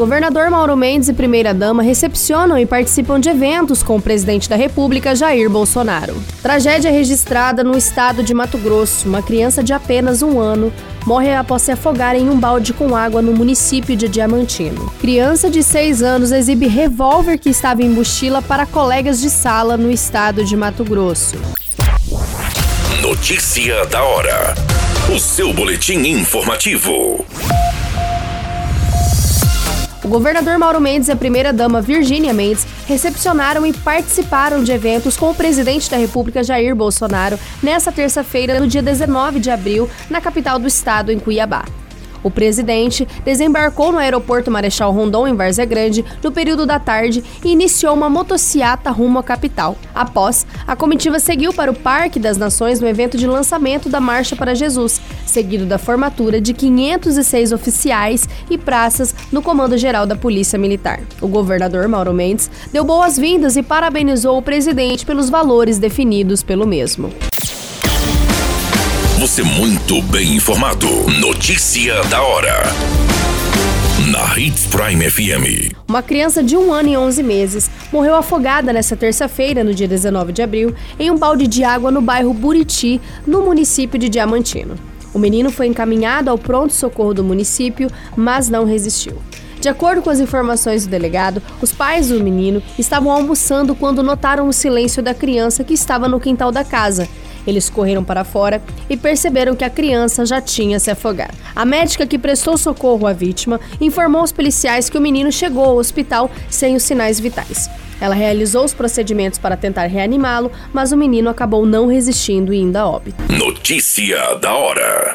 Governador Mauro Mendes e primeira-dama recepcionam e participam de eventos com o presidente da República, Jair Bolsonaro. Tragédia registrada no estado de Mato Grosso. Uma criança de apenas um ano morre após se afogar em um balde com água no município de Diamantino. Criança de 6 anos exibe revólver que estava em mochila para colegas de sala no estado de Mato Grosso. Notícia da hora. O seu boletim informativo. O governador Mauro Mendes e a primeira-dama Virgínia Mendes recepcionaram e participaram de eventos com o presidente da República Jair Bolsonaro nesta terça-feira, no dia 19 de abril, na capital do estado, em Cuiabá. O presidente desembarcou no aeroporto Marechal Rondon, em Várzea Grande, no período da tarde e iniciou uma motociata rumo à capital. Após, a comitiva seguiu para o Parque das Nações no evento de lançamento da Marcha para Jesus, seguido da formatura de 506 oficiais e praças no Comando Geral da Polícia Militar. O governador Mauro Mendes deu boas-vindas e parabenizou o presidente pelos valores definidos pelo mesmo. Você muito bem informado. Notícia da hora. Na Hits Prime FM. Uma criança de um ano e 11 meses morreu afogada nesta terça-feira, no dia 19 de abril, em um balde de água no bairro Buriti, no município de Diamantino. O menino foi encaminhado ao pronto-socorro do município, mas não resistiu. De acordo com as informações do delegado, os pais do menino estavam almoçando quando notaram o silêncio da criança que estava no quintal da casa eles correram para fora e perceberam que a criança já tinha se afogado. A médica que prestou socorro à vítima informou aos policiais que o menino chegou ao hospital sem os sinais vitais. Ela realizou os procedimentos para tentar reanimá-lo, mas o menino acabou não resistindo e indo a óbito. Notícia da hora.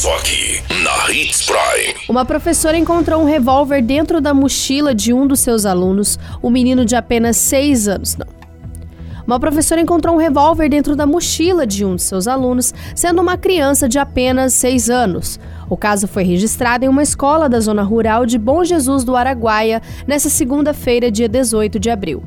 Só aqui, na Hits Prime. Uma professora encontrou um revólver dentro da mochila de um dos seus alunos, um menino de apenas 6 anos. Não. Uma professora encontrou um revólver dentro da mochila de um de seus alunos, sendo uma criança de apenas 6 anos. O caso foi registrado em uma escola da zona rural de Bom Jesus do Araguaia, nesta segunda-feira, dia 18 de abril.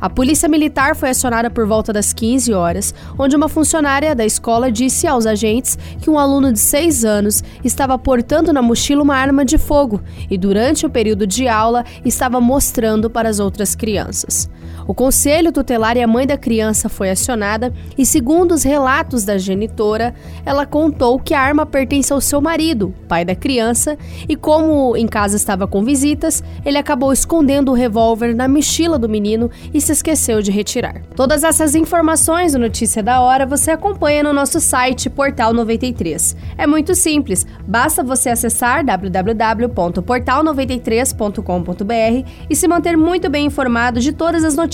A polícia militar foi acionada por volta das 15 horas, onde uma funcionária da escola disse aos agentes que um aluno de 6 anos estava portando na mochila uma arma de fogo e, durante o período de aula, estava mostrando para as outras crianças. O conselho tutelar e a mãe da criança foi acionada e, segundo os relatos da genitora, ela contou que a arma pertence ao seu marido, pai da criança, e como em casa estava com visitas, ele acabou escondendo o revólver na mochila do menino e se esqueceu de retirar. Todas essas informações do Notícia da Hora você acompanha no nosso site Portal 93. É muito simples, basta você acessar www.portal93.com.br e se manter muito bem informado de todas as notícias